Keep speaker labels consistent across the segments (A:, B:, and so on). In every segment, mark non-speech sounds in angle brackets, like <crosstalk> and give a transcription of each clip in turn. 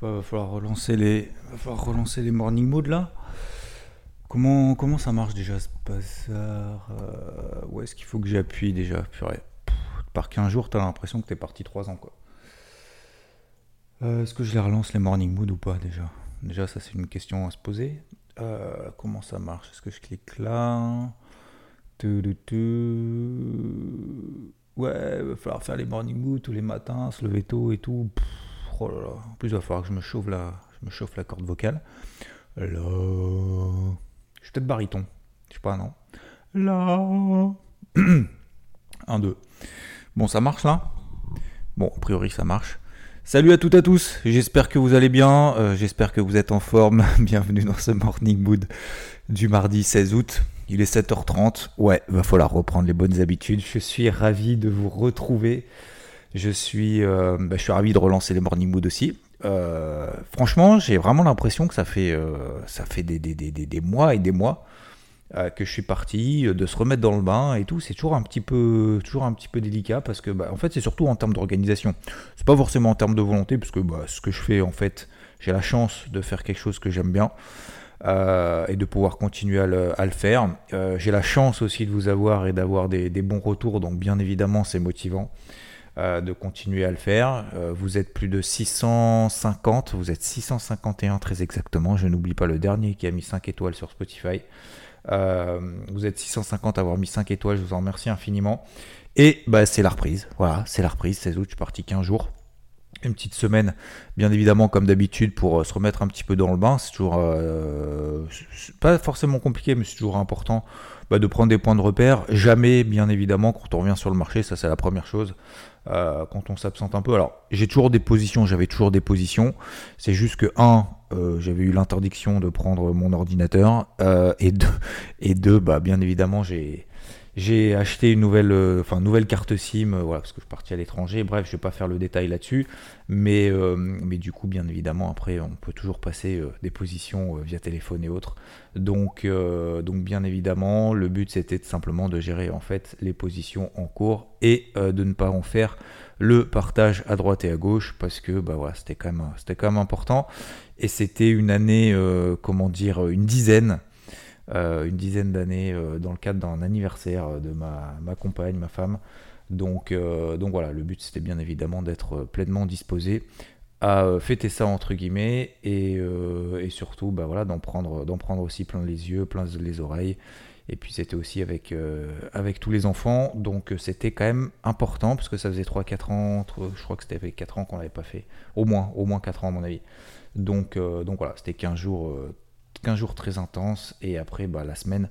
A: Il va falloir relancer les, va falloir relancer les morning mood là. Comment, comment ça marche déjà ce bazar euh, Où est-ce qu'il faut que j'appuie déjà? Purée. Par 15 jours, t'as l'impression que t'es parti 3 ans quoi. Euh, Est-ce que je les relance les morning mood ou pas déjà? Déjà, ça c'est une question à se poser. Euh, comment ça marche? Est-ce que je clique là? Tu, tu. Ouais, va falloir faire les morning mood tous les matins, se lever tôt et tout. Oh là là. En plus, il va falloir que je me chauffe la, je chauffe la corde vocale. Là. Je suis peut-être baryton. Je sais pas, non Là. 1, 2. Bon, ça marche là? Bon, a priori, ça marche. Salut à toutes et à tous, j'espère que vous allez bien, euh, j'espère que vous êtes en forme. <laughs> Bienvenue dans ce Morning Mood du mardi 16 août. Il est 7h30. Ouais, va falloir reprendre les bonnes habitudes. Je suis ravi de vous retrouver. Je suis, euh, bah, je suis ravi de relancer les Morning Mood aussi. Euh, franchement, j'ai vraiment l'impression que ça fait, euh, ça fait des, des, des, des, mois et des mois que je suis parti, de se remettre dans le bain et tout. C'est toujours un petit peu, toujours un petit peu délicat parce que, bah, en fait, c'est surtout en termes d'organisation. C'est pas forcément en termes de volonté parce que bah, ce que je fais, en fait, j'ai la chance de faire quelque chose que j'aime bien. et de pouvoir continuer à le, faire. J'ai la chance aussi de vous avoir et d'avoir des bons retours, donc bien évidemment c'est motivant euh, de continuer à le faire. Euh, vous êtes plus de 650, vous êtes 651 très exactement, je n'oublie pas le dernier qui a mis 5 étoiles sur Spotify. Euh, vous êtes 650 à avoir mis 5 étoiles, je vous en remercie infiniment. Et bah, c'est la reprise, voilà, c'est la reprise, 16 août, je suis parti 15 jours. Une petite semaine, bien évidemment, comme d'habitude, pour se remettre un petit peu dans le bain. C'est toujours pas forcément compliqué, mais c'est toujours important bah, de prendre des points de repère. Jamais, bien évidemment, quand on revient sur le marché, ça c'est la première chose. Euh, quand on s'absente un peu. Alors, j'ai toujours des positions, j'avais toujours des positions. C'est juste que, un, euh, j'avais eu l'interdiction de prendre mon ordinateur. euh, et deux, et deux bah, bien évidemment, j'ai. J'ai acheté une nouvelle, euh, enfin, nouvelle carte SIM, euh, voilà, parce que je suis parti à l'étranger. Bref, je vais pas faire le détail là-dessus, mais, euh, mais du coup, bien évidemment, après, on peut toujours passer des positions via téléphone et autres. Donc, donc, bien évidemment, le but c'était simplement de gérer en fait les positions en cours et de ne pas en faire le partage à droite et à gauche, parce que bah voilà, c'était quand même, quand même important. Et c'était une année, comment dire, une dizaine une dizaine d'années euh, dans le cadre d'un anniversaire euh, de ma, ma compagne, ma femme. Donc, euh, donc voilà, le but c'était bien évidemment d'être euh, pleinement disposé à euh, fêter ça entre guillemets et, euh, et surtout bah voilà, d'en prendre, prendre aussi plein les yeux, plein les oreilles. Et puis c'était aussi avec, euh, avec tous les enfants, donc euh, c'était quand même important parce que ça faisait 3-4 ans, entre- je crois que c'était avec 4 ans qu'on l'avait pas fait, au moins, au moins 4 ans à mon avis. Donc, euh, donc voilà, c'était 15 jours, euh, 15 jours très intenses et après bah, la semaine,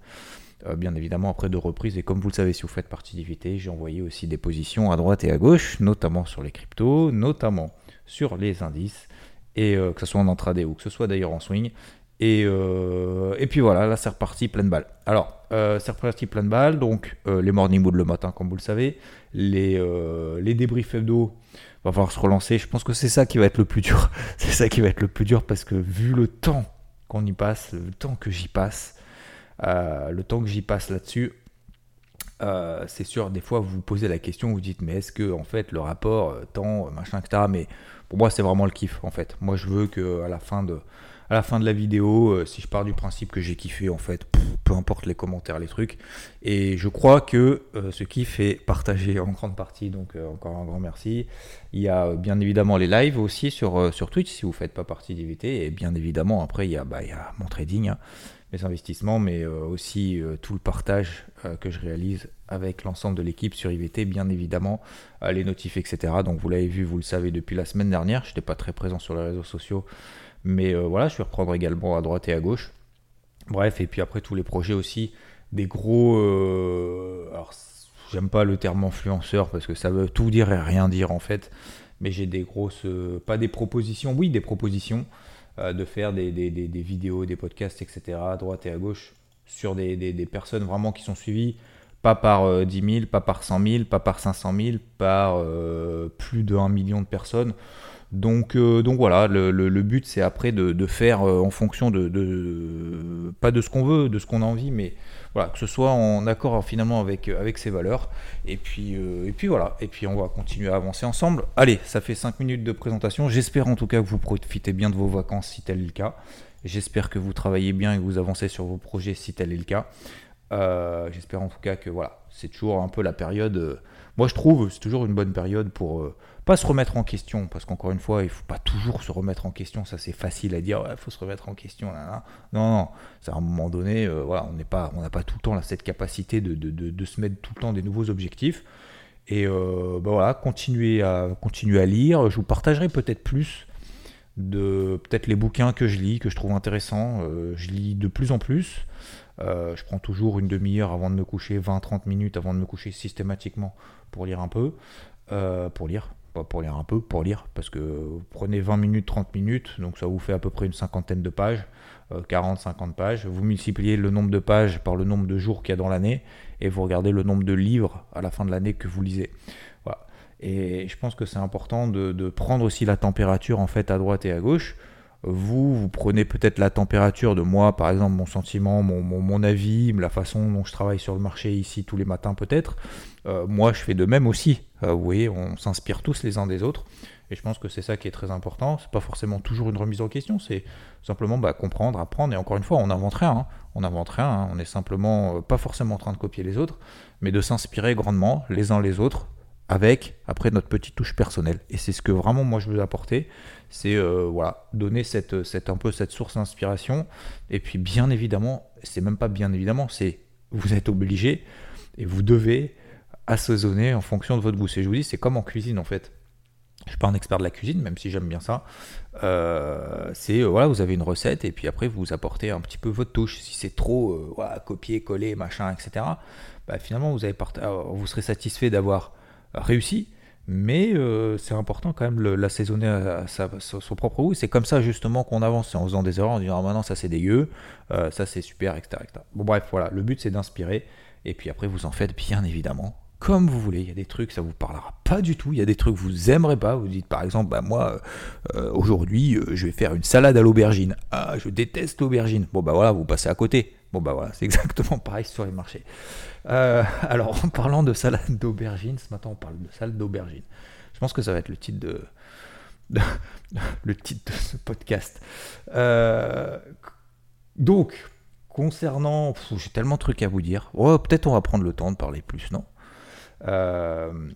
A: euh, bien évidemment après de reprise. Et comme vous le savez, si vous faites partie d'IVT, j'ai envoyé aussi des positions à droite et à gauche, notamment sur les cryptos, notamment sur les indices, et euh, que ce soit en intraday ou que ce soit d'ailleurs en swing. Et, euh, et puis voilà, là c'est reparti plein de balles. Alors, c'est reparti plein de balles, donc les morning mood le matin, comme vous le savez, les, les débriefs hebdo, va falloir se relancer. Je pense que c'est ça qui va être le plus dur. <laughs> c'est ça qui va être le plus dur parce que vu le temps qu'on y passe, le temps que j'y passe, euh, le temps que j'y passe là-dessus, euh, c'est sûr, des fois vous vous posez la question, vous dites, mais est-ce que en fait le rapport euh, temps, euh, machin, etc. Mais pour moi, c'est vraiment le kiff en fait. Moi, je veux que à la fin de, à la fin de la vidéo, si je pars du principe que j'ai kiffé, en fait, peu importe les commentaires, les trucs. Et je crois que euh, ce kiff est partagé en grande partie, donc euh, encore un grand merci. Il y a euh, bien évidemment les lives aussi sur, sur Twitch si vous ne faites pas partie d'IVT. Et bien évidemment, après, il y a, bah, il y a mon trading, hein, mes investissements, mais aussi tout le partage que je réalise avec l'ensemble de l'équipe sur IVT, bien évidemment, les notifs, etc. Donc vous l'avez vu, vous le savez depuis la semaine dernière. Je n'étais pas très présent sur les réseaux sociaux, mais voilà, je vais reprendre également à droite et à gauche. Bref, et puis après tous les projets aussi, des gros. euh, alors, j'aime pas le terme influenceur parce que ça veut tout dire et rien dire en fait. mais j'ai des grosses, euh, pas des propositions, oui, des propositions euh, de faire des, des, des, vidéos, des podcasts, etc., à droite et à gauche, sur des, personnes vraiment qui sont suivies, pas par 10 000, pas par 100 000, pas par 500 000, par plus de 1 million de personnes. Donc, donc voilà, le, but c'est après de, faire en fonction de, pas de ce qu'on veut, de ce qu'on a envie, mais voilà, que ce soit en accord finalement avec, euh, avec ses valeurs. Et puis, euh, et puis voilà, et puis on va continuer à avancer ensemble. Allez, ça fait 5 minutes de présentation. J'espère en tout cas que vous profitez bien de vos vacances si tel est le cas. J'espère que vous travaillez bien et que vous avancez sur vos projets si tel est le cas. Euh, j'espère en tout cas que voilà, c'est toujours un peu la période. moi je trouve c'est toujours une bonne période pour pas se remettre en question, parce qu'encore une fois, il faut pas toujours se remettre en question, ça c'est facile à dire, il faut se remettre en question. Non, non, c'est à un moment donné, euh, voilà, on n'est pas, on n'a pas tout le temps là, cette capacité de, de, de, se mettre tout le temps des nouveaux objectifs. Et euh, bah voilà, continuer à, continuer à lire. Je vous partagerai peut-être plus de peut-être les bouquins que je lis, que je trouve intéressants. Euh, je lis de plus en plus. je prends toujours une demi-heure avant de me coucher, 20-30 minutes avant de me coucher systématiquement pour lire un peu. pour lire, pour lire un peu, pour lire, parce que vous prenez 20 minutes, 30 minutes, donc ça vous fait à peu près une cinquantaine de pages, 40, euh, 50 pages. Vous multipliez le nombre de pages par le nombre de jours qu'il y a dans l'année, et vous regardez le nombre de livres à la fin de l'année que vous lisez. Et je pense que c'est important de, de, prendre aussi la température en fait à droite et à gauche. Vous, vous prenez peut-être la température de moi, par exemple, mon sentiment, mon, avis, la façon dont je travaille sur le marché ici tous les matins peut-être. Euh, moi, je fais de même aussi. Euh, vous voyez, on s'inspire tous les uns des autres. Et je pense que c'est ça qui est très important. C'est pas forcément toujours une remise en question, c'est simplement bah, comprendre, apprendre. Et encore une fois, on n'invente rien. Hein. On n'invente rien. Hein. On est simplement euh, pas forcément en train de copier les autres, mais de s'inspirer grandement les uns les autres avec après notre petite touche personnelle. Et c'est ce que vraiment moi je veux apporter, c'est euh, voilà donner cette, cette, un peu cette source d'inspiration. Et puis bien évidemment, c'est même pas bien évidemment, c'est vous êtes obligé et vous devez assaisonner en fonction de votre goût. Et je vous dis, c'est comme en cuisine en fait. Je suis pas un expert de la cuisine, même si j'aime bien ça. Euh, c'est euh, voilà, vous avez une recette et puis après vous apportez un petit peu votre touche. Si c'est trop voilà, copier, coller, machin, etc. Bah, finalement vous avez vous serez satisfait d'avoir réussi, mais euh, c'est important quand même l'assaisonner à, son propre goût. C'est comme ça justement qu'on avance, en faisant des erreurs, en disant ah, maintenant ça c'est dégueu, euh, ça c'est super, etc., Bon bref, voilà, le but c'est d'inspirer, et puis après vous en faites bien évidemment comme vous voulez. Il y a des trucs, ça vous parlera pas du tout. Il y a des trucs que vous aimerez pas. Vous dites par exemple, bah moi, euh, aujourd'hui, je vais faire une salade à l'aubergine. Ah, je déteste l'aubergine. Bon bah voilà, vous passez à côté. Bon bah voilà, c'est <laughs> exactement pareil sur les marchés. Euh, alors, en parlant de salade d'aubergine, ce matin on parle de salade d'aubergine. Je pense que ça va être le titre de, <laughs> le titre de ce podcast. Euh, donc, concernant, j'ai tellement de trucs à vous dire. Oh, peut-être on va prendre le temps de parler plus, non? Euh,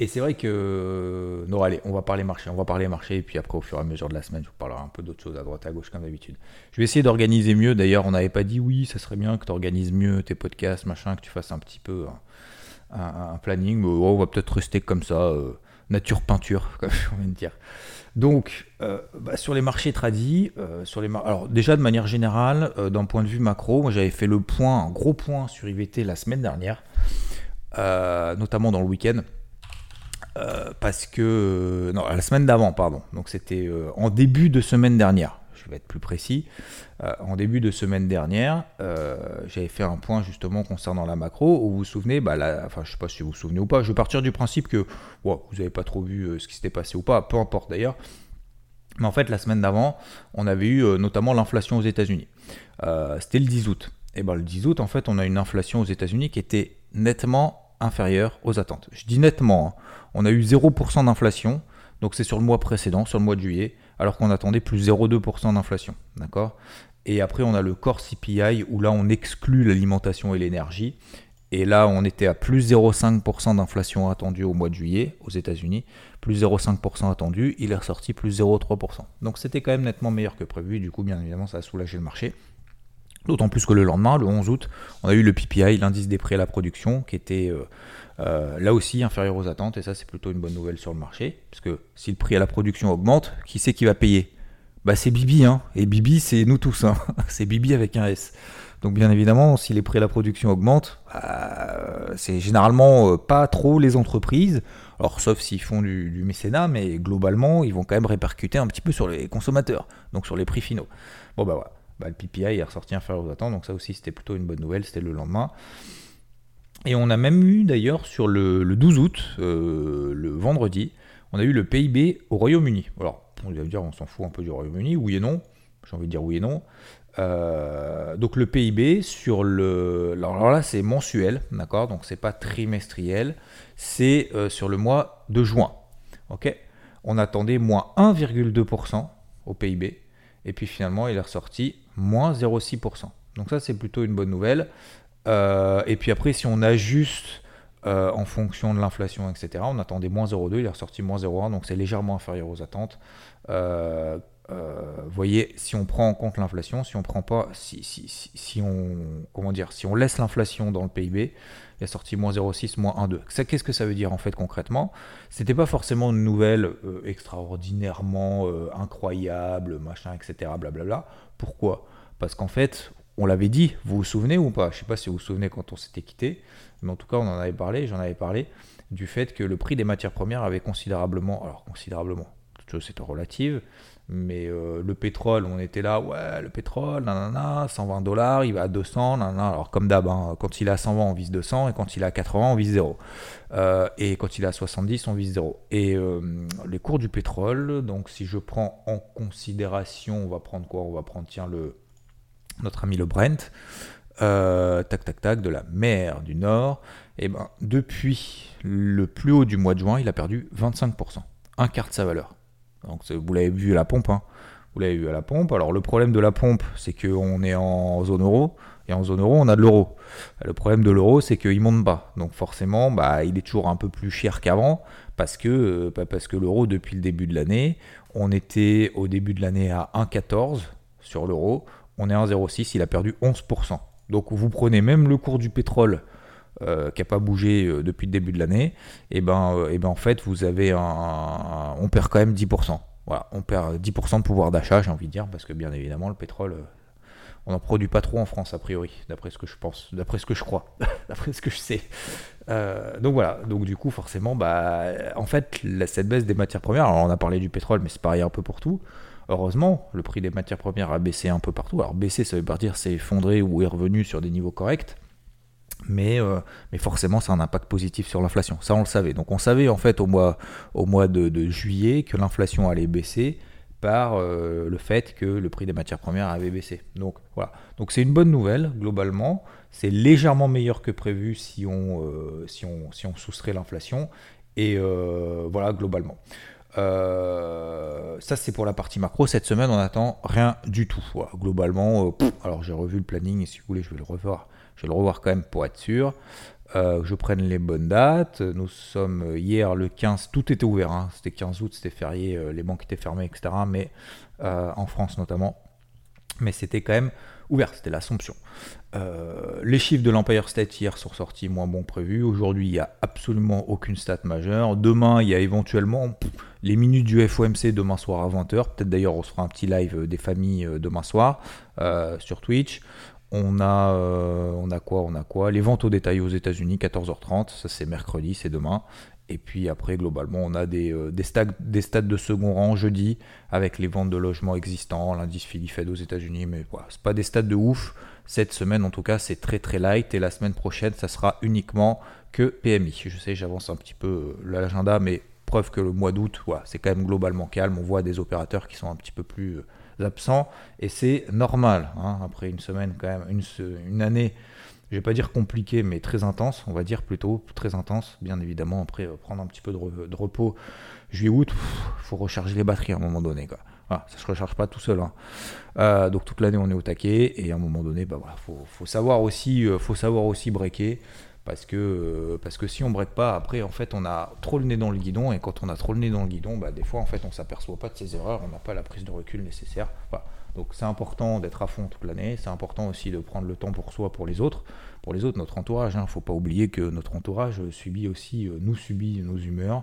A: et c'est vrai que. Non, allez, on va parler marché. On va parler marché. Et puis après, au fur et à mesure de la semaine, je vous parlerai un peu d'autres choses à droite, à gauche, comme d'habitude. Je vais essayer d'organiser mieux. D'ailleurs, on n'avait pas dit oui, ça serait bien que tu organises mieux tes podcasts, machin, que tu fasses un petit peu un, planning. Mais on va peut-être rester comme ça, euh, nature peinture, <laughs> comme je viens de dire. Donc, euh, bah, sur les marchés tradis, euh, sur les alors déjà de manière générale, d'un point de vue macro, moi j'avais fait le point, un gros point sur IVT la semaine dernière, notamment dans le week-end. Euh, parce que. Euh, non, la semaine d'avant, pardon. Donc c'était euh, en début de semaine dernière. Je vais être plus précis. en début de semaine dernière, j'avais fait un point justement concernant la macro où vous vous souvenez, bah, enfin je sais pas si vous vous souvenez ou pas, je vais partir du principe que vous n'avez pas trop vu ce qui s'était passé ou pas, peu importe d'ailleurs. Mais en fait, la semaine d'avant, on avait eu notamment l'inflation aux États-Unis. C'était le 10 août. Et ben le 10 août, en fait, on a une inflation aux États-Unis qui était nettement inférieure aux attentes. Je dis nettement. Hein on a eu 0% d'inflation, donc c'est sur le mois précédent, sur le mois de juillet, alors qu'on attendait plus 0,2% d'inflation. D'accord? Et après, on a le core CPI, où là, on exclut l'alimentation et l'énergie. Et là, on était à plus 0,5% d'inflation attendue au mois de juillet aux États-Unis, plus 0,5% attendu, il est ressorti plus 0,3%. Donc c'était quand même nettement meilleur que prévu, du coup, bien évidemment, ça a soulagé le marché. D'autant plus que le lendemain, le 11 août, on a eu le PPI, l'indice des prix à la production, qui était euh, euh, là aussi inférieur aux attentes, et ça c'est plutôt une bonne nouvelle sur le marché, parce que si le prix à la production augmente, qui c'est qui va payer? Bah c'est Bibi, hein. Et Bibi, c'est nous tous, hein. <laughs> c'est Bibi avec un S. Donc bien évidemment, si les prix de la production augmentent, bah, c'est généralement euh, pas trop les entreprises, alors sauf s'ils font du, mécénat, mais globalement, ils vont quand même répercuter un petit peu sur les consommateurs, donc sur les prix finaux. Bon bah voilà, bah, le PPI est ressorti inférieur aux attentes, donc ça aussi c'était plutôt une bonne nouvelle, c'était le lendemain. Et on a même eu d'ailleurs sur le, 12 août, euh, le vendredi, on a eu le PIB au Royaume-Uni. Alors on va dire on s'en fout un peu du Royaume-Uni, oui et non, j'ai envie de dire oui et non. Euh, donc le PIB sur le. Alors là, c'est mensuel, d'accord Donc c'est pas trimestriel, c'est euh, sur le mois de juin. Ok On attendait moins 1,2% au PIB, et puis finalement, il est ressorti moins 0,6%. Donc ça, c'est plutôt une bonne nouvelle. Euh, et puis après, si on ajuste en fonction de l'inflation, etc., on attendait moins 0,2, il est ressorti moins 0,1, donc c'est légèrement inférieur aux attentes. Euh, vous voyez, si on prend en compte l'inflation, si on prend pas, si, si, si, on, comment dire, si on laisse l'inflation dans le PIB, il a sorti moins 0,6, moins 1,2. Qu'est-ce que ça veut dire en fait concrètement? C'était pas forcément une nouvelle euh, extraordinairement euh, incroyable, machin, etc. Blablabla. Pourquoi? Parce qu'en fait, on l'avait dit, vous vous souvenez ou pas? Je sais pas si vous vous souvenez quand on s'était quitté, mais en tout cas on en avait parlé, j'en avais parlé, du fait que le prix des matières premières avait considérablement, alors considérablement, toute chose c'est relative, mais euh, le pétrole, on était là, ouais, le pétrole, nanana, 120 dollars, il va à 200, nanana. Alors, comme d'hab, hein, quand il est à 120, on vise 200, et quand il est à 80, on vise 0. Euh, et quand il est à 70, on vise 0. Et euh, les cours du pétrole, donc si je prends en considération, on va prendre quoi? On va prendre, tiens, le, notre ami le Brent, tac, tac, tac, de la mer du Nord. Et ben, depuis le plus haut du mois de juin, il a perdu 25%, un quart de sa valeur. Donc vous l'avez vu à la pompe. Hein. Vous l'avez vu à la pompe. Alors le problème de la pompe, c'est qu'on est en zone euro. Et en zone euro, on a de l'euro. Le problème de l'euro, c'est qu'il monte pas. Donc forcément, bah, il est toujours un peu plus cher qu'avant. Parce que, euh, bah, parce que l'euro, depuis le début de l'année, on était au début de l'année à 1,14 sur l'euro. On est à 1,06. Il a perdu 11%. Donc vous prenez même le cours du pétrole euh, qui n'a pas bougé euh, depuis le début de l'année, et ben, euh, et ben en fait vous avez un, on perd quand même 10%. Voilà, on perd 10% de pouvoir d'achat, j'ai envie de dire, parce que bien évidemment le pétrole, on n'en produit pas trop en France a priori, d'après ce que je pense, d'après ce que je crois, <laughs> d'après ce que je sais. donc voilà, donc du coup forcément, bah, en fait cette baisse des matières premières, alors on a parlé du pétrole, mais c'est pareil un peu pour tout. Heureusement, le prix des matières premières a baissé un peu partout. Alors baisser, ça veut pas dire c'est effondré ou est revenu sur des niveaux corrects mais, euh, mais forcément ça a un impact positif sur l'inflation. Ça on le savait. Donc on savait en fait au mois, au mois de, juillet que l'inflation allait baisser par euh, le fait que le prix des matières premières avait baissé. Donc voilà. Donc c'est une bonne nouvelle globalement. C'est légèrement meilleur que prévu si on, euh, si on, si on soustrait l'inflation. Et voilà globalement. ça c'est pour la partie macro. Cette semaine on n'attend rien du tout. globalement, alors j'ai revu le planning et si vous voulez je vais le revoir je vais le revoir quand même pour être sûr. Euh, que je prenne les bonnes dates. Nous sommes hier le 15, tout était ouvert. Hein. C'était 15 août, c'était férié, euh, les banques étaient fermées, etc. Mais euh, en France notamment. Mais c'était quand même ouvert, c'était l'Assomption. les chiffres de l'Empire State hier sont sortis moins bons prévus. Aujourd'hui, il n'y a absolument aucune stat majeure. Demain, il y a éventuellement les minutes du FOMC demain soir à 20h. Peut-être d'ailleurs, on se fera un petit live des familles demain soir sur Twitch. On a, euh, on a quoi On a quoi? Les ventes au détail aux États-Unis, 14h30, ça c'est mercredi, c'est demain. Et puis après, globalement, on a des, euh, des, des stades de second rang jeudi avec les ventes de logements existants, l'indice Philly Fed aux États-Unis, mais voilà, c'est pas des stades de ouf. Cette semaine, en tout cas, c'est très très light et la semaine prochaine, ça sera uniquement que PMI. Je sais, j'avance un petit peu euh, l'agenda, mais preuve que le mois d'août, c'est quand même globalement calme. On voit des opérateurs qui sont un petit peu plus absents, et c'est normal, hein, après une semaine quand même, une, une année, je vais pas dire compliquée, mais très intense, on va dire plutôt très intense, bien évidemment, après euh, prendre un petit peu de, repos, juillet-août, il faut recharger les batteries à un moment donné, quoi. Ça se recharge pas tout seul. Hein. Euh, donc toute l'année on est au taquet et à un moment donné, bah voilà, faut, faut savoir aussi, euh, faut savoir aussi breaker parce que, euh, parce que si on break pas, après, en fait, on a trop le nez dans le guidon, et quand on a trop le nez dans le guidon, bah, des fois, en fait, on s'aperçoit pas de ses erreurs, on n'a pas la prise de recul nécessaire. Donc, c'est important d'être à fond toute l'année, c'est important aussi de prendre le temps pour soi, pour les autres, pour les autres, notre entourage. Il hein. ne faut pas oublier que notre entourage subit aussi, euh, nous subit nos humeurs,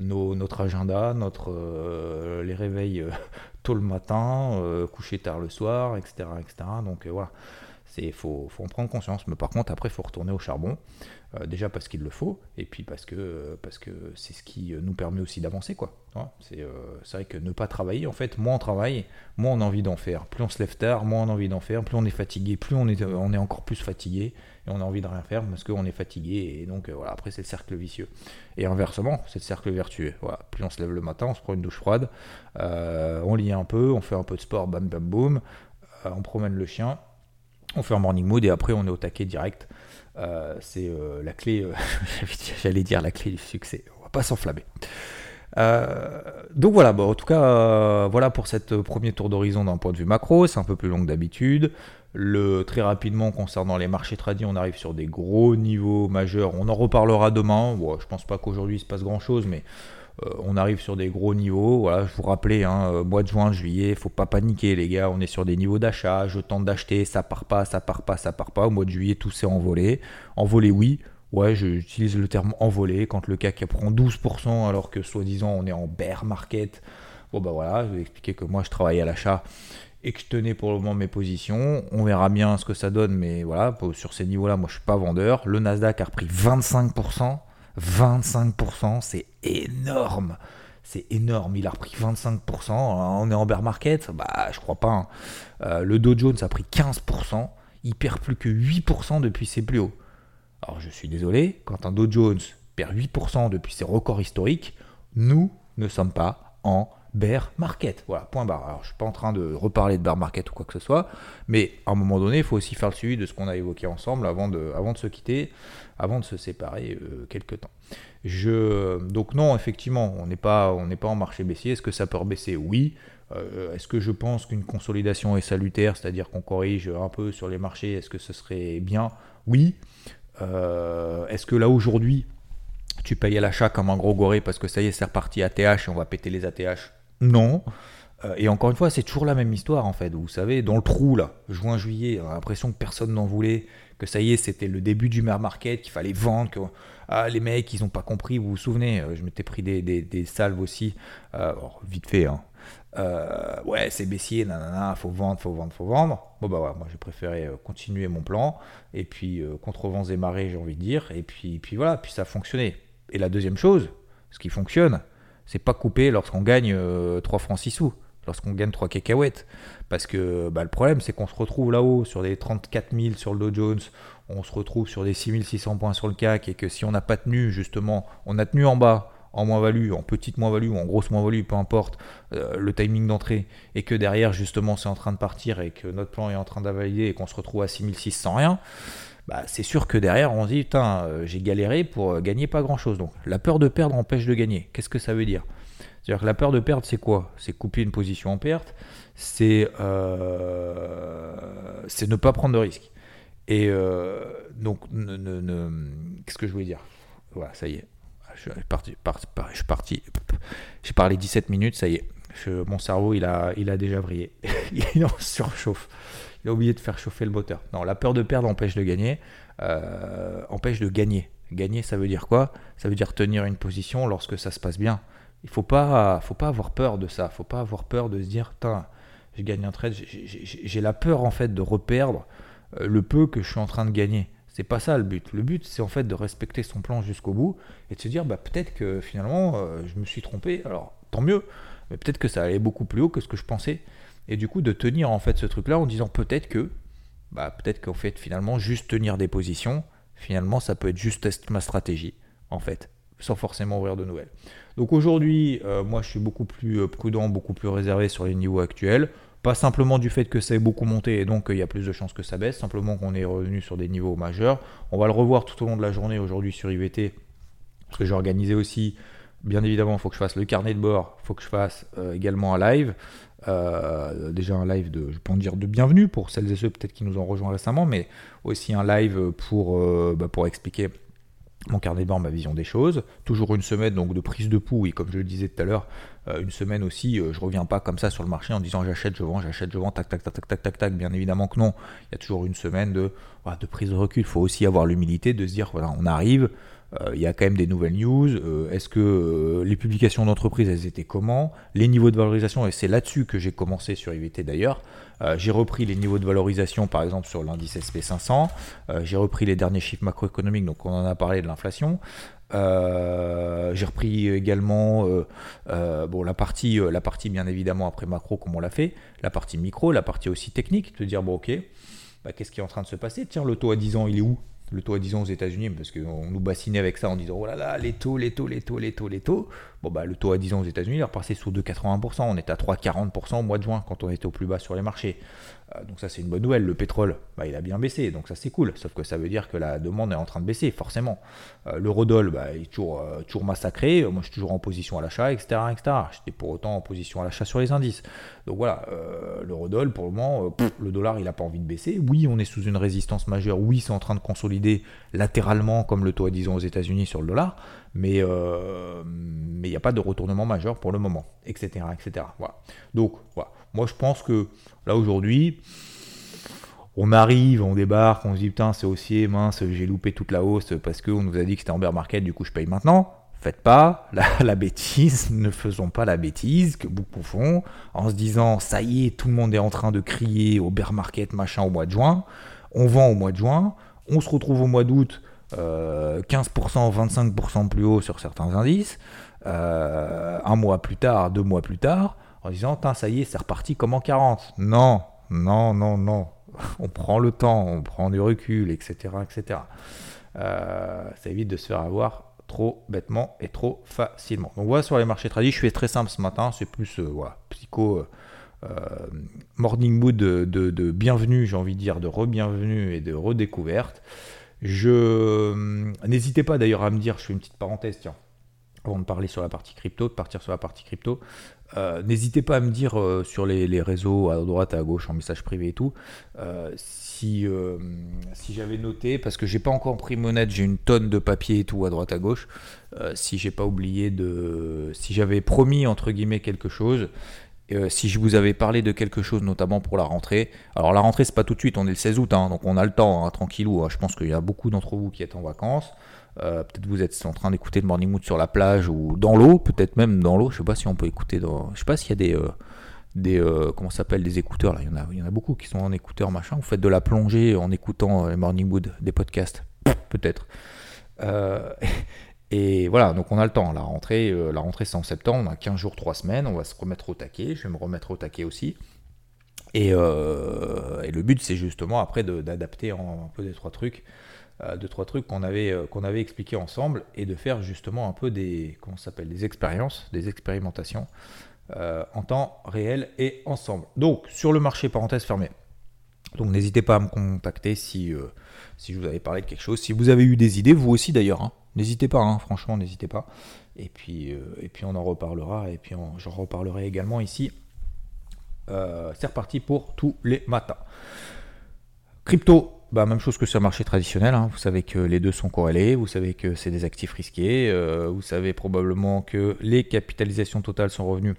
A: nos, notre agenda, notre, euh, les réveils <laughs> tôt le matin, coucher tard le soir, etc. etc. Donc voilà, il faut, faut, en prendre conscience. Mais par contre, après, il faut retourner au charbon. Euh, déjà parce qu'il le faut, et puis parce que parce que c'est ce qui nous permet aussi d'avancer. quoi. C'est euh, vrai que ne pas travailler, en fait, moins on travaille, moins on a envie d'en faire. Plus on se lève tard, moins on a envie d'en faire. Plus on est fatigué, plus on est, on est encore plus fatigué, et on a envie de rien faire parce qu'on est fatigué. Et donc, euh, voilà, après, c'est le cercle vicieux. Et inversement, c'est le cercle vertueux. Voilà. Plus on se lève le matin, on se prend une douche froide, on lit un peu, on fait un peu de sport, bam bam boum, on promène le chien, on fait un morning mood et après on est au taquet direct. Euh, c'est euh, la clé, euh, <laughs> j'allais dire la clé du succès. On va pas s'enflammer. donc voilà, en tout cas, voilà pour cette premier tour d'horizon d'un point de vue macro. C'est un peu plus long que d'habitude. Le, très rapidement, concernant les marchés tradis, on arrive sur des gros niveaux majeurs. On en reparlera demain. Je pense pas qu'aujourd'hui il se passe grand chose, mais on arrive sur des gros niveaux. Je vous rappelais, hein, euh, mois de juin, juillet, faut pas paniquer les gars. On est sur des niveaux d'achat. Je tente d'acheter, ça part pas, ça part pas, ça part pas. Au mois de juillet, tout s'est envolé. Envolé, oui. Ouais, j'utilise le terme envolé quand le CAC prend 12% alors que soi-disant on est en bear market. Bon bah voilà, je vais expliquer que moi je travaille à l'achat et que je tenais pour le moment mes positions. On verra bien ce que ça donne, mais voilà, sur ces niveaux-là, moi je suis pas vendeur. Le Nasdaq a repris 25%. 25%, c'est énorme. C'est énorme, il a repris 25%. On est en bear market Bah, je crois pas. Hein. Euh, le Dow Jones a pris 15%. Il perd plus que 8% depuis ses plus hauts. Alors, je suis désolé, quand un Dow Jones perd 8% depuis ses records historiques, nous ne sommes pas en bear market. Voilà, point barre. Alors, je suis pas en train de reparler de bear market ou quoi que ce soit, mais à un moment donné, il faut aussi faire le suivi de ce qu'on a évoqué ensemble avant de, avant de se quitter, avant de se séparer euh, quelque temps. Je, donc non, effectivement, on n'est pas, pas en marché baissier. Est-ce que ça peut rebaisser? Oui. Euh, est-ce que je pense qu'une consolidation est salutaire, c'est-à-dire qu'on corrige un peu sur les marchés Est-ce que ce serait bien? Oui. Euh, est-ce que là aujourd'hui, tu payes à l'achat comme un gros goré parce que ça y est, c'est reparti ATH et on va péter les ATH non. Euh, et encore une fois, c'est toujours la même histoire en fait. Vous savez, dans le trou là, juin-juillet, on a l'impression que personne n'en voulait, que ça y est, c'était le début du bear market, qu'il fallait vendre, que ah, les mecs, ils n'ont pas compris. Vous vous souvenez, euh, je m'étais pris des, salves aussi, euh, vite fait. Hein. ouais, c'est baissier, nanana, faut vendre, faut vendre, faut vendre. Bon bah ouais, moi j'ai préféré continuer mon plan et puis contre vents et marées, j'ai envie de dire. Et puis, puis voilà, puis ça a fonctionné. Et la deuxième chose, ce qui fonctionne, c'est pas coupé lorsqu'on gagne 3 euh, francs 6 sous, lorsqu'on gagne 3 cacahuètes. Parce que bah, le problème, c'est qu'on se retrouve là-haut sur des 34 000 sur le Dow Jones, on se retrouve sur des 6600 points sur le CAC, et que si on n'a pas tenu, justement, on a tenu en bas, en moins-value, en petite moins-value ou en grosse moins-value, peu importe euh, le timing d'entrée, et que derrière, justement, c'est en train de partir et que notre plan est en train d'invalider et qu'on se retrouve à 6600 rien, bah, c'est sûr que derrière, on se dit, putain, euh, j'ai galéré pour euh, gagner pas grand-chose. Donc, la peur de perdre empêche de gagner. Qu'est-ce que ça veut dire? C'est-à-dire que la peur de perdre, c'est quoi? C'est couper une position en perte, c'est euh, ne pas prendre de risques. Et euh, donc, qu'est-ce que je voulais dire? Voilà, ça y est. Je suis parti, je suis parti, j'ai parlé 17 minutes, ça y est. mon cerveau, il a, il a déjà brillé. <laughs> il en surchauffe il a oublié de faire chauffer le moteur. Non, la peur de perdre empêche de gagner, euh, empêche de gagner. Gagner, ça veut dire quoi? Ça veut dire tenir une position lorsque ça se passe bien. Il faut pas, faut pas avoir peur de ça. Faut pas avoir peur de se dire, je gagne un trade. J'ai la peur en fait de reperdre euh, le peu que je suis en train de gagner. C'est pas ça le but. Le but, c'est en fait de respecter son plan jusqu'au bout et de se dire, bah, peut-être que finalement, euh, je me suis trompé. Alors, tant mieux. Mais peut-être que ça allait beaucoup plus haut que ce que je pensais et du coup de tenir en fait ce truc là en disant peut-être que bah peut-être qu'en fait finalement juste tenir des positions finalement ça peut être juste ma stratégie en fait sans forcément ouvrir de nouvelles donc aujourd'hui euh, moi je suis beaucoup plus euh, prudent beaucoup plus réservé sur les niveaux actuels pas simplement du fait que ça ait beaucoup monté et donc il y a plus de chances que ça baisse, simplement qu'on est revenu sur des niveaux majeurs. On va le revoir tout au long de la journée aujourd'hui sur IVT, parce que j'ai organisé aussi, bien évidemment, il faut que je fasse le carnet de bord, il faut que je fasse euh, également un live. Euh, déjà un live de, je peux dire de bienvenue pour celles et ceux peut-être qui nous ont rejoint récemment, mais aussi un live pour, euh, bah, pour expliquer mon carnet de bord, ma vision des choses. Toujours une semaine donc de prise de pouls, et comme je le disais tout à l'heure, euh, une semaine aussi, je reviens pas comme ça sur le marché en disant j'achète, je vends, j'achète, je vends, tac, tac, tac, tac, tac, tac, tac. Bien évidemment que non. Il y a toujours une semaine de, de prise de recul. Il faut aussi avoir l'humilité de se dire voilà, on arrive, il y a quand même des nouvelles news. Euh, est-ce que les publications d'entreprise, elles étaient comment? Les niveaux de valorisation, et c'est là-dessus que j'ai commencé sur IVT d'ailleurs. j'ai repris les niveaux de valorisation, par exemple, sur l'indice SP500. j'ai repris les derniers chiffres macroéconomiques, donc on en a parlé de l'inflation. j'ai repris également bon, la, partie, la partie, bien évidemment, après macro, comme on l'a fait, la partie micro, la partie aussi technique, de dire, bon, ok, bah, qu'est-ce qui est en train de se passer? Tiens, le taux à 10 ans, il est où? Le taux à 10 ans aux États-Unis, parce qu'on nous bassinait avec ça en disant oh là là, les taux, les taux, les taux, les taux, les taux. Bon, bah, le taux à 10 ans aux États-Unis, est repassé sous 2,80%. On était à 3,40% au mois de juin quand on était au plus bas sur les marchés. Euh, donc, ça, c'est une bonne nouvelle. Le pétrole, bah, il a bien baissé, donc ça, c'est cool. Sauf que ça veut dire que la demande est en train de baisser, forcément. Euh, L'eurodoll, bah, est toujours, euh, toujours massacré. Moi, je suis toujours en position à l'achat, etc. etc. J'étais pour autant en position à l'achat sur les indices. Donc voilà, l'eurodoll, pour le moment, le dollar, il n'a pas envie de baisser. Oui, on est sous une résistance majeure. Oui, c'est en train de consolider latéralement, comme le taux à 10 ans aux États-Unis sur le dollar mais euh, mais il n'y a pas de retournement majeur pour le moment, etc. etc. Voilà. Donc, voilà. moi je pense que là aujourd'hui, on arrive, on débarque, on se dit putain c'est haussier, mince, j'ai loupé toute la hausse parce qu'on nous a dit que c'était en bear market, du coup je paye maintenant. Faites pas la, <laughs> la, bêtise, ne faisons pas la bêtise que beaucoup font en se disant ça y est, tout le monde est en train de crier au bear market machin au mois de juin. On vend au mois de juin, on se retrouve au mois d'août 15%, euh, 25% plus haut sur certains indices, euh, un mois plus tard, deux mois plus tard, en disant, ça y est, c'est reparti comme en 40. Non, non, non, non. <laughs> On prend le temps, on prend du recul, etc. etc. Euh, ça évite de se faire avoir trop bêtement et trop facilement. Donc voilà sur les marchés tradis, je fais très simple ce matin, c'est plus voilà, psycho morning mood de, de bienvenue, j'ai envie de dire, de re-bienvenue et de redécouverte. Je euh, n'hésitez pas d'ailleurs à me dire, je fais une petite parenthèse, tiens, avant de parler sur la partie crypto, de partir sur la partie crypto. Euh, n'hésitez pas à me dire euh, sur les, réseaux, à droite, à gauche, en message privé et tout, si, si j'avais noté, parce que j'ai pas encore pris monnaie, j'ai une tonne de papier et tout à droite, à gauche, si j'ai pas oublié de. Si j'avais promis, entre guillemets, quelque chose, euh, si je vous avais parlé de quelque chose, notamment pour la rentrée, alors la rentrée c'est pas tout de suite, on est le 16 août, hein, donc on a le temps, hein, tranquillou. Hein. je pense qu'il y a beaucoup d'entre vous qui êtes en vacances. Euh, peut-être vous êtes en train d'écouter le Morning Mood sur la plage ou dans l'eau, peut-être même dans l'eau. Je sais pas si on peut écouter dans. Je sais pas s'il y a des. Euh, comment s'appelle des écouteurs là il y en a il y en a beaucoup qui sont en écouteurs machin vous faites de la plongée en écoutant les morning mood des podcasts peut-être Et voilà, donc on a le temps. La rentrée, euh, la rentrée c'est en septembre, on a 15 jours, 3 semaines, on va se remettre au taquet, je vais me remettre au taquet aussi. Et, euh, le but c'est justement après d'adapter un peu des trois trucs, euh, deux, trois trucs qu'on avait, qu'on avait expliqués ensemble et de faire justement un peu des, comment s'appelle, des expériences, des expérimentations en temps réel et ensemble. Donc sur le marché, parenthèse fermée. Donc n'hésitez pas à me contacter si, si je vous avais parlé de quelque chose, si vous avez eu des idées, vous aussi d'ailleurs. Hein. N'hésitez pas, hein, franchement, n'hésitez pas. Et puis, euh, et puis on en reparlera, et puis j'en reparlerai également ici. Euh, c'est reparti pour tous les matins. Crypto, bah, même chose que sur le marché traditionnel. Hein. Vous savez que les deux sont corrélés, vous savez que c'est des actifs risqués, euh, vous savez probablement que les capitalisations totales sont revenues.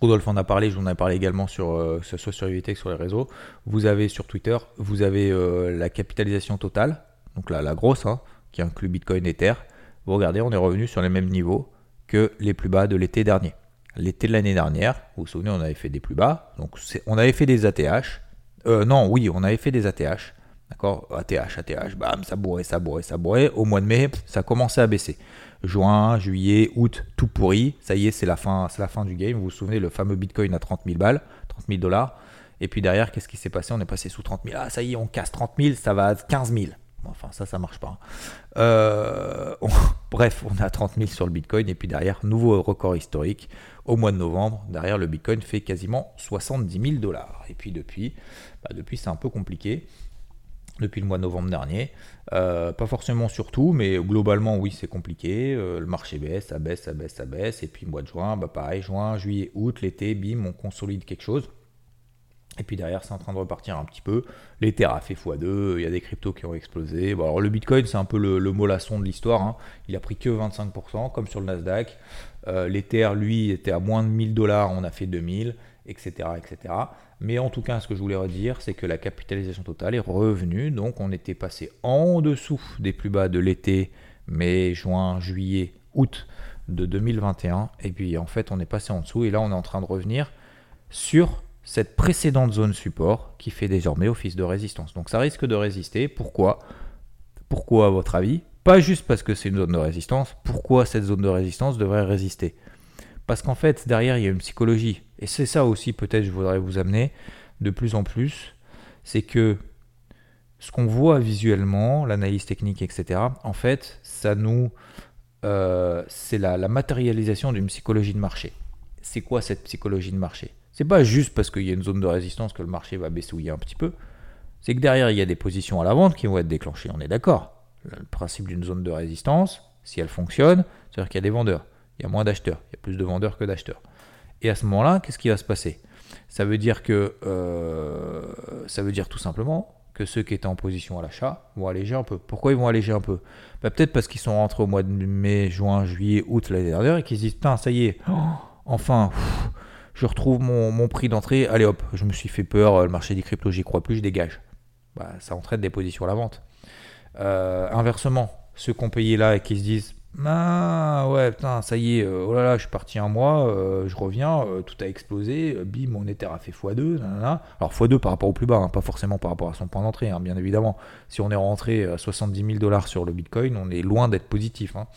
A: Rodolphe en a parlé, je vous en ai parlé également sur, ce soit sur UVT sur les réseaux. Vous avez sur Twitter, vous avez la capitalisation totale, donc la, la grosse, hein, qui inclut Bitcoin et Ether, vous regardez, on est revenu sur les mêmes niveaux que les plus bas de l'été dernier. L'été de l'année dernière, vous vous souvenez, on avait fait des plus bas, donc on avait fait des ATH. Euh, non, oui, on avait fait des ATH. D'accord? ATH, ATH, bam, ça bourrait, ça bourrait, ça bourrait. Au mois de mai, ça commençait à baisser. Juin, juillet, août, tout pourri. Ça y est, c'est la fin, c'est la fin du game. Vous vous souvenez, le fameux Bitcoin à 30 000 balles, 30 000 dollars. Et puis derrière, qu'est-ce qui s'est passé? On est passé sous 30 000. Ah, ça y est, on casse 30 000, ça va à 15 000. Enfin, ça, ça marche pas. Euh, <laughs> bref, on a 30 000 sur le Bitcoin et puis derrière, nouveau record historique au mois de novembre. Derrière, le Bitcoin fait quasiment 70 000 dollars. Et puis depuis, bah, depuis c'est un peu compliqué. Depuis le mois de novembre dernier, euh, pas forcément sur tout, mais globalement oui c'est compliqué. Euh, le marché baisse, ça baisse, ça baisse, ça baisse. Et puis mois de juin, bah pareil, juin, juillet, août, l'été, bim, on consolide quelque chose. Et puis derrière, c'est en train de repartir un petit peu. L'Ether a fait x2, il y a des cryptos qui ont explosé. Bon, alors le Bitcoin, c'est un peu le, le mollasson de l'histoire. Hein. Il a pris que 25%, comme sur le Nasdaq. Euh, L'Ether, lui, était à moins de 1000 dollars, on a fait 2000, etc., etc. Mais en tout cas, ce que je voulais redire, c'est que la capitalisation totale est revenue. Donc on était passé en dessous des plus bas de l'été mai, juin, juillet, août de 2021. Et puis en fait, on est passé en dessous et là, on est en train de revenir sur cette précédente zone support qui fait désormais office de résistance. Donc ça risque de résister. Pourquoi? Pourquoi à votre avis? Pas juste parce que c'est une zone de résistance. Pourquoi cette zone de résistance devrait résister? Parce qu'en fait, derrière, il y a une psychologie. Et c'est ça aussi, peut-être, je voudrais vous amener de plus en plus. C'est que ce qu'on voit visuellement, l'analyse technique, etc., en fait, ça nous. Euh, c'est la, la matérialisation d'une psychologie de marché. C'est quoi cette psychologie de marché? C'est pas juste parce qu'il y a une zone de résistance que le marché va baissouiller un petit peu. C'est que derrière, il y a des positions à la vente qui vont être déclenchées. On est d'accord. Le principe d'une zone de résistance, si elle fonctionne, c'est-à-dire qu'il y a des vendeurs. Il y a moins d'acheteurs. Il y a plus de vendeurs que d'acheteurs. Et à ce moment-là, qu'est-ce qui va se passer? Ça veut dire que. euh, ça veut dire tout simplement que ceux qui étaient en position à l'achat vont alléger un peu. Pourquoi ils vont alléger un peu? Bah, Peut-être parce qu'ils sont rentrés au mois de mai, juin, juillet, août l'année dernière et qu'ils se disent Putain, ça y est, oh, enfin, pff, je retrouve mon, prix d'entrée. Allez hop, je me suis fait peur, le marché des cryptos, j'y crois plus, je dégage. Bah, ça entraîne des positions à la vente. Euh, inversement, ceux qui ont payé là et qui se disent ah ouais putain ça y est euh, oh là là je suis parti un mois euh, je reviens tout a explosé bim mon Ether a fait x2 nanana. alors x2 par rapport au plus bas hein, pas forcément par rapport à son point d'entrée hein, bien évidemment si on est rentré à 70 000 dollars sur le Bitcoin on est loin d'être positif hein.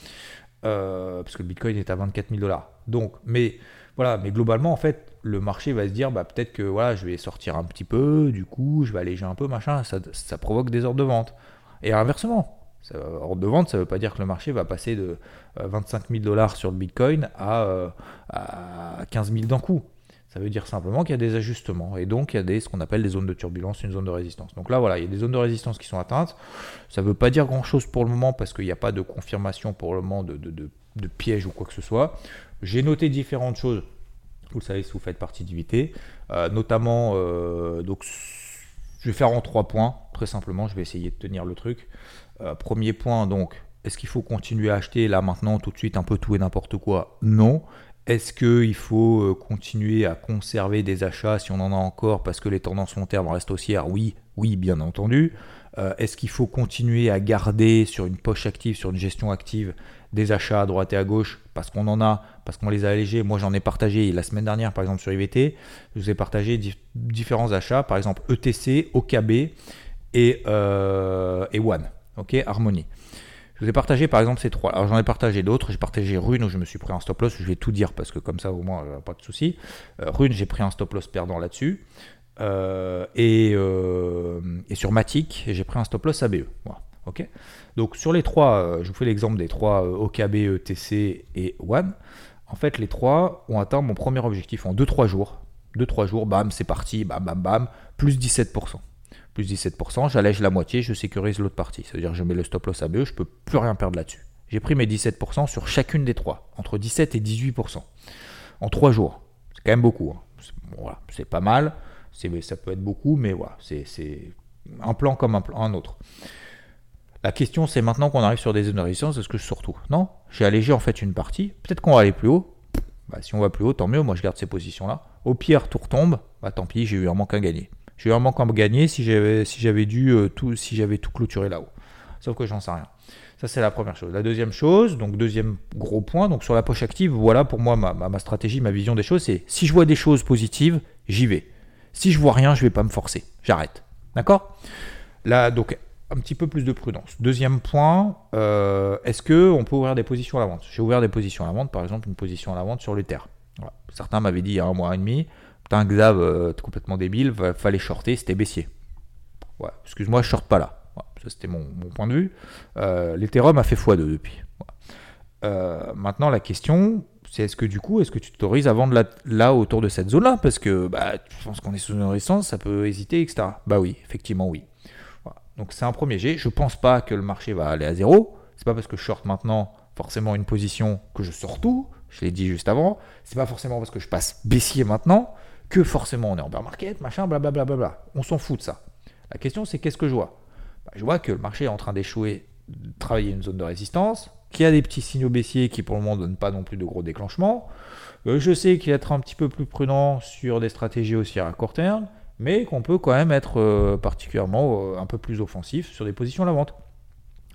A: Parce que le Bitcoin est à 24 000 dollars donc mais voilà mais globalement en fait le marché va se dire bah peut-être que voilà je vais sortir un petit peu du coup je vais alléger un peu machin ça, provoque des ordres de vente et inversement ça, ordre de vente, ça ne veut pas dire que le marché va passer de euh, 25 000 dollars sur le Bitcoin à, euh, à 15 000 d'un coup. Ça veut dire simplement qu'il y a des ajustements et donc il y a des, ce qu'on appelle des zones de turbulence, une zone de résistance. Donc là, voilà, il y a des zones de résistance qui sont atteintes. Ça ne veut pas dire grand-chose pour le moment parce qu'il n'y a pas de confirmation pour le moment de, de piège ou quoi que ce soit. J'ai noté différentes choses. Vous le savez si vous faites partie d'IVT, euh, notamment, euh, donc, je vais faire en trois points, très simplement. Je vais essayer de tenir le truc. Euh, premier point, donc, est-ce qu'il faut continuer à acheter là maintenant tout de suite un peu tout et n'importe quoi? Non. Est-ce qu'il faut continuer à conserver des achats si on en a encore parce que les tendances long terme restent haussières? Oui, oui, bien entendu. Est-ce qu'il faut continuer à garder sur une poche active, sur une gestion active, des achats à droite et à gauche parce qu'on en a, parce qu'on les a allégés Moi, j'en ai partagé la semaine dernière, par exemple, sur IVT. Je vous ai partagé dif différents achats, par exemple ETC, OKB et, euh, et One ok, Harmonie. Je vous ai partagé par exemple ces trois. Alors j'en ai partagé d'autres. J'ai partagé Rune où je me suis pris un stop loss. Je vais tout dire parce que comme ça au moins euh, pas de souci. Euh, Rune, j'ai pris un stop loss perdant là-dessus. Et, et, sur Matic, j'ai pris un stop loss ABE. Voilà. Donc sur les trois, je vous fais l'exemple des trois OKB, ETC et One. En fait, les trois ont atteint mon premier objectif en 2-3 jours. 2-3 jours, bam, c'est parti, bam, bam, bam, plus 17% plus 17%, j'allège la moitié, je sécurise l'autre partie. C'est-à-dire je mets le stop loss à BE, je peux plus rien perdre là-dessus. J'ai pris mes 17% sur chacune des trois, entre 17 et 18%, en 3 jours. C'est quand même beaucoup. Hein. Voilà, c'est pas mal, ça peut être beaucoup, mais voilà, c'est un plan comme un, plan, un autre. La question, c'est maintenant qu'on arrive sur des zones de résistance, est-ce que je sors tout Non, j'ai allégé en fait une partie. Peut-être qu'on va aller plus haut. Bah, si on va plus haut, tant mieux. Moi, je garde ces positions-là. Au pire, tout retombe. Bah, tant pis, j'ai eu un manque à gagner. J'ai eu un manque à gagner si j'avais dû euh, tout si clôturé là-haut. Sauf que j'en sais rien. Ça c'est la première chose. La deuxième chose, donc deuxième gros point, donc sur la poche active, voilà pour moi ma, stratégie, ma vision des choses, c'est si je vois des choses positives, j'y vais. Si je vois rien, je vais pas me forcer. J'arrête. D'accord? Là donc un petit peu plus de prudence. Deuxième point, euh, est-ce que on peut ouvrir des positions à la vente? J'ai ouvert des positions à la vente, par exemple une position à la vente sur l'Ether. Certains m'avaient dit il y a un mois et demi, putain Xav, euh, complètement débile, va, fallait shorter, c'était baissier. Ouais, excuse-moi, je shorte pas là. Ça c'était mon, point de vue. Euh, L'Ethereum a fait x2 depuis. Euh, maintenant la question, c'est est-ce que du coup, est-ce que tu t'autorises à vendre là, là, autour de cette zone-là? Parce que bah, je pense qu'on est sous une résistance, ça peut hésiter, etc. Bah oui, effectivement oui. Donc c'est un premier jet. Je pense pas que le marché va aller à zéro. C'est pas parce que je short maintenant forcément une position que je sors tout. Je l'ai dit juste avant. C'est pas forcément parce que je passe baissier maintenant que forcément on est en bear market, machin, blablabla. Bla bla bla. On s'en fout de ça. La question c'est qu'est-ce que je vois? Bah, Je vois que le marché est en train d'échouer, de travailler une zone de résistance, qu'il y a des petits signaux baissiers qui pour le moment ne donnent pas non plus de gros déclenchements. Euh, je sais qu'il y a être un petit peu plus prudent sur des stratégies haussières à court terme, mais qu'on peut quand même être euh, particulièrement euh, un peu plus offensif sur des positions à la vente.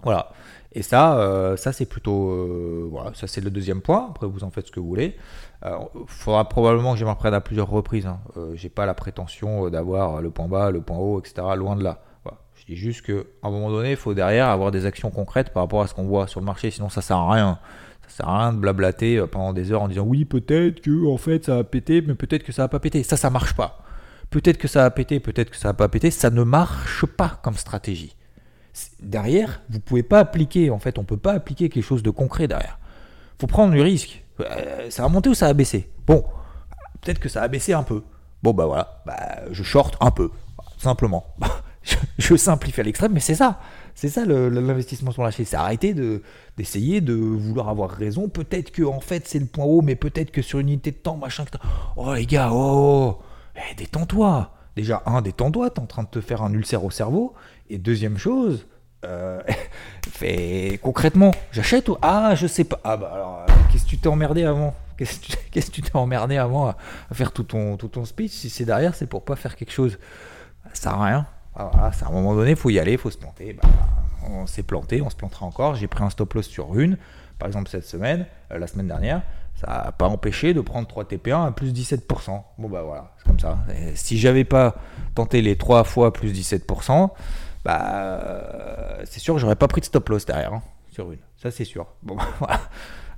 A: Voilà. Et ça, euh, ça c'est plutôt, voilà, ça c'est le deuxième point. Après, vous en faites ce que vous voulez. Il faudra probablement que je m'en reprenne à plusieurs reprises. Hein. J'ai pas la prétention d'avoir le point bas, le point haut, etc. Loin de là. Je dis juste qu'à un moment donné, il faut derrière avoir des actions concrètes par rapport à ce qu'on voit sur le marché. Sinon, ça sert à rien. Ça sert à rien de blablater pendant des heures en disant oui, peut-être que en fait ça a pété, mais peut-être que ça va pas péter. Ça, ça marche pas. Peut-être que ça a pété, peut-être que ça va pas péter. Ça ne marche pas comme stratégie derrière, vous pouvez pas appliquer, en fait, on peut pas appliquer quelque chose de concret derrière. faut prendre du risque. Euh, ça va monter ou ça va baisser Bon, peut-être que ça a baissé un peu. Bon, bah voilà, bah, je short un peu, simplement. <laughs> je, simplifie à l'extrême, mais c'est ça. C'est ça l'investissement sur la chaîne. C'est arrêter d'essayer de, vouloir avoir raison. Peut-être que en fait c'est le point haut, mais peut-être que sur une unité de temps, machin. Oh les gars, oh, eh, détends-toi. Déjà, un, détends-toi, t'es en train de te faire un ulcère au cerveau. Et deuxième chose, euh, <laughs> fait, concrètement, j'achète ou Ah, je sais pas. Ah bah alors, euh, qu'est-ce que tu t'es emmerdé avant? Qu'est-ce que tu <laughs> t'es emmerdé avant à, faire tout ton, tout ton speech? Si c'est derrière, c'est pour pas faire quelque chose. Ça sert à rien. Ah, voilà, à un moment donné, faut y aller, faut se planter. Bah, on s'est planté, on se plantera encore. J'ai pris un stop loss sur une, par exemple cette semaine, euh, la semaine dernière ça n'a pas empêché de prendre 3 TP1 à plus 17%. Bon bah voilà, c'est comme ça. Si j'avais pas tenté les 3 fois plus 17%, bah c'est sûr que j'aurais pas pris de stop loss derrière hein, sur une. Ça c'est sûr. Bon <laughs> voilà.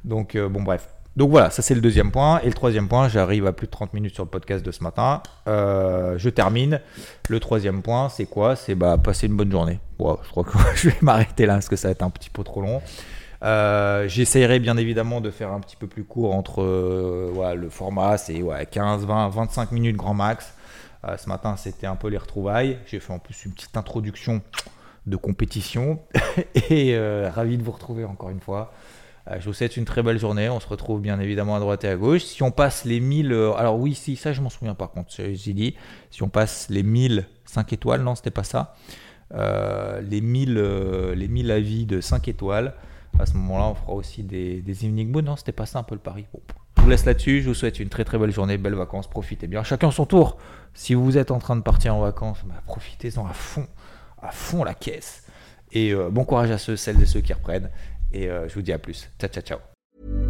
A: Donc euh, bon bref. Donc voilà, ça c'est le deuxième point. Et le troisième point, j'arrive à plus de 30 minutes sur le podcast de ce matin. Euh, je termine. Le troisième point, c'est quoi? C'est bah passer une bonne journée. Bon, je crois que <laughs> je vais m'arrêter là parce que ça va être un petit peu trop long. Euh, j'essaierai bien évidemment de faire un petit peu plus court entre euh, le format, c'est 15, 20, 25 minutes grand max. Euh, ce matin, c'était un peu les retrouvailles. J'ai fait en plus une petite introduction de compétition <laughs> et ravi de vous retrouver encore une fois. je vous souhaite une très belle journée. On se retrouve bien évidemment à droite et à gauche. Si on passe les 1000, alors oui, si ça je m'en souviens par contre, j'ai dit, si on passe les 1000 5 étoiles, non, c'était pas ça. les 1000 les 1000 avis de 5 étoiles. À ce moment-là, on fera aussi des, evening Non, c'était pas ça un peu le pari. je vous laisse là-dessus. Je vous souhaite une très très belle journée, belles vacances. Profitez bien. Chacun son tour. Si vous êtes en train de partir en vacances, bah, profitez-en à fond, à fond la caisse. Et euh, bon courage à ceux, celles et ceux qui reprennent. Et euh, je vous dis à plus. Ciao, ciao, ciao.